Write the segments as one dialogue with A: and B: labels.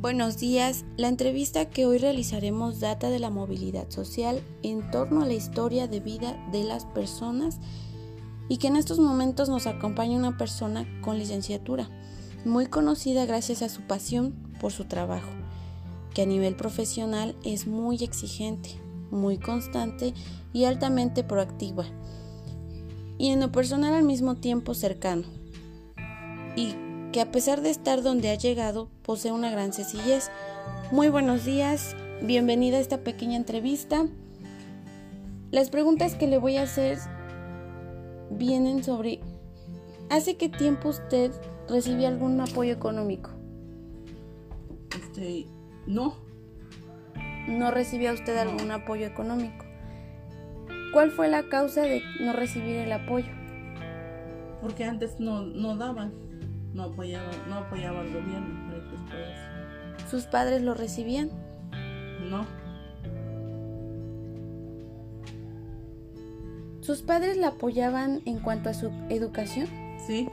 A: Buenos días. La entrevista que hoy realizaremos data de la movilidad social en torno a la historia de vida de las personas y que en estos momentos nos acompaña una persona con licenciatura, muy conocida gracias a su pasión por su trabajo, que a nivel profesional es muy exigente, muy constante y altamente proactiva, y en lo personal al mismo tiempo cercano. Y que a pesar de estar donde ha llegado, posee una gran sencillez. Muy buenos días, bienvenida a esta pequeña entrevista. Las preguntas que le voy a hacer vienen sobre, ¿hace qué tiempo usted recibió algún apoyo económico?
B: Este, no.
A: ¿No recibía usted algún apoyo económico? ¿Cuál fue la causa de no recibir el apoyo?
B: Porque antes no, no daban no apoyaba, no apoyaba al gobierno.
A: ¿Sus padres lo recibían?
B: No.
A: ¿Sus padres la apoyaban en cuanto a su educación?
B: Sí.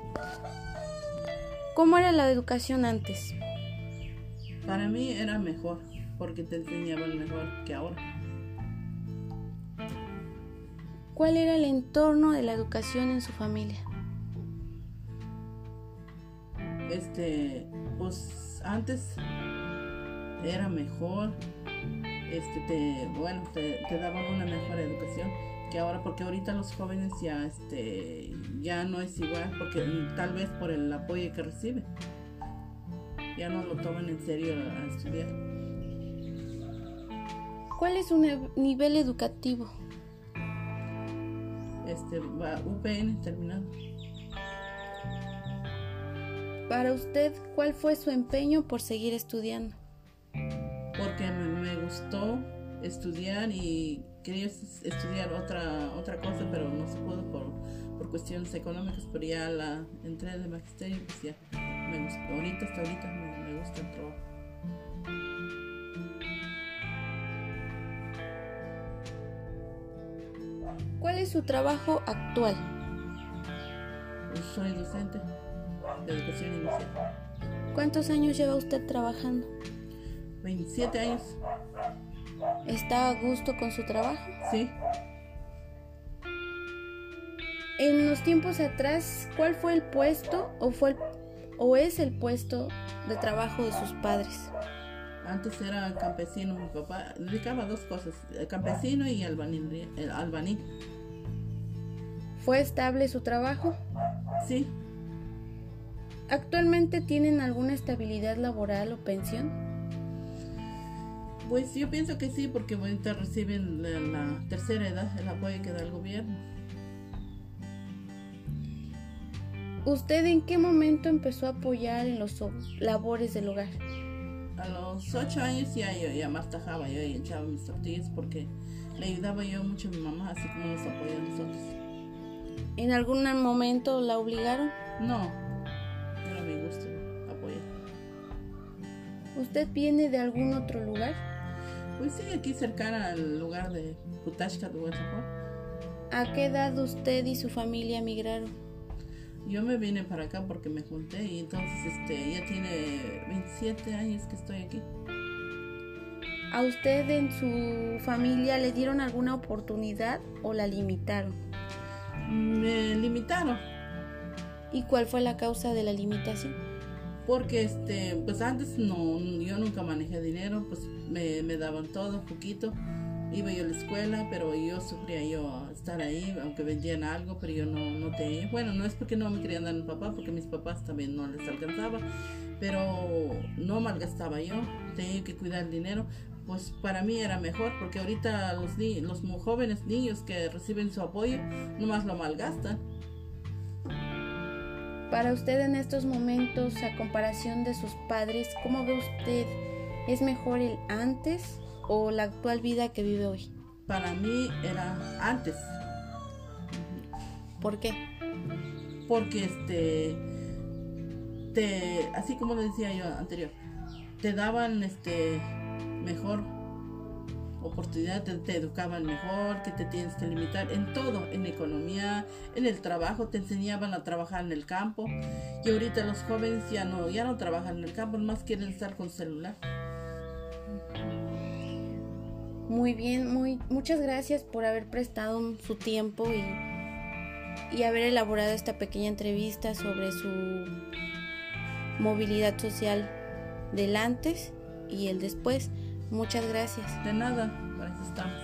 A: ¿Cómo era la educación antes?
B: Para mí era mejor, porque te enseñaban mejor que ahora.
A: ¿Cuál era el entorno de la educación en su familia?
B: Este, pues antes era mejor, este, te, bueno, te, daban una mejor educación que ahora, porque ahorita los jóvenes ya, este, ya no es igual, porque tal vez por el apoyo que reciben, ya no lo toman en serio a, estudiar.
A: ¿Cuál es su nivel educativo?
B: Este, va UPN terminado.
A: Para usted, ¿cuál fue su empeño por seguir estudiando?
B: Porque me, gustó estudiar y quería estudiar otra, otra cosa, pero no se pudo por, por cuestiones económicas, pero ya la entré de magisterio, pues ya me gustó. Ahorita, hasta ahorita me, me gusta el trabajo.
A: ¿Cuál es su trabajo actual?
B: Pues soy docente de educación inicial.
A: ¿Cuántos años lleva usted trabajando?
B: 27 años.
A: ¿Está a gusto con su trabajo?
B: Sí.
A: En los tiempos atrás, ¿cuál fue el puesto o fue o es el puesto de trabajo de sus padres?
B: Antes era campesino, mi papá dedicaba dos cosas, campesino y albañil.
A: ¿Fue estable su trabajo?
B: Sí.
A: ¿Actualmente tienen alguna estabilidad laboral o pensión?
B: Pues yo pienso que sí, porque ahorita reciben la, tercera edad, el apoyo que da el gobierno.
A: ¿Usted en qué momento empezó a apoyar en los labores del hogar?
B: A los ocho años ya yo ya mastajaba, yo echaba mis tortillas porque le ayudaba yo mucho a mi mamá, así como nos apoya a nosotros.
A: ¿En algún momento la obligaron?
B: No,
A: ¿Usted viene de algún otro lugar?
B: Pues sí, aquí cercana al lugar de Putashka de
A: ¿A qué edad usted y su familia migraron?
B: Yo me vine para acá porque me junté y entonces este ya tiene 27 años que estoy aquí.
A: ¿A usted en su familia le dieron alguna oportunidad o la limitaron?
B: Me limitaron
A: ¿Y cuál fue la causa de la limitación?
B: Porque este, pues antes no, yo nunca manejé dinero, pues me, me daban todo, poquito. Iba yo a la escuela, pero yo sufría yo estar ahí, aunque vendían algo, pero yo no, no tenía. Bueno, no es porque no me querían dar mi papá, porque mis papás también no les alcanzaba, pero no malgastaba yo, tenía que cuidar el dinero. Pues para mí era mejor, porque ahorita los, los jóvenes niños que reciben su apoyo, nomás lo malgastan.
A: Para usted en estos momentos, a comparación de sus padres, ¿cómo ve usted? ¿Es mejor el antes o la actual vida que vive hoy?
B: Para mí era antes.
A: ¿Por qué?
B: Porque este te así como lo decía yo anterior, te daban este mejor oportunidad, te, educaban mejor, que te tienes que limitar en todo, en economía, en el trabajo, te enseñaban a trabajar en el campo. Y ahorita los jóvenes ya no, ya no trabajan en el campo, más quieren estar con celular.
A: Muy bien, muy, muchas gracias por haber prestado su tiempo y, y haber elaborado esta pequeña entrevista sobre su movilidad social del antes y el después. Muchas gracias.
B: De nada, para eso estamos.